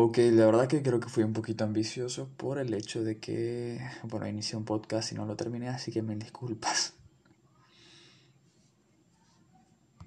Ok, la verdad que creo que fui un poquito ambicioso por el hecho de que, bueno, inicié un podcast y no lo terminé, así que mil disculpas.